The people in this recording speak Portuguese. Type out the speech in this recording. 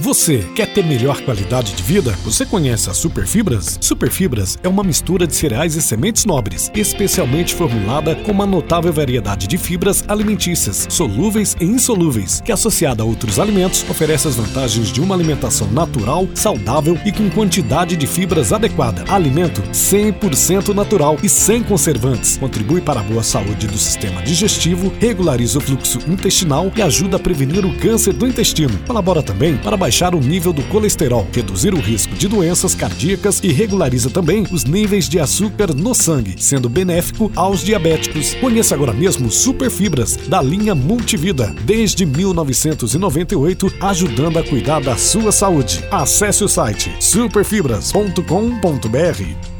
Você quer ter melhor qualidade de vida? Você conhece a Superfibras? Superfibras é uma mistura de cereais e sementes nobres, especialmente formulada com uma notável variedade de fibras alimentícias, solúveis e insolúveis, que associada a outros alimentos oferece as vantagens de uma alimentação natural, saudável e com quantidade de fibras adequada. Alimento 100% natural e sem conservantes. Contribui para a boa saúde do sistema digestivo, regulariza o fluxo intestinal e ajuda a prevenir o câncer do intestino. Colabora também para baixar o nível do colesterol, reduzir o risco de doenças cardíacas e regulariza também os níveis de açúcar no sangue, sendo benéfico aos diabéticos. Conheça agora mesmo Superfibras da linha Multivida, desde 1998, ajudando a cuidar da sua saúde. Acesse o site superfibras.com.br.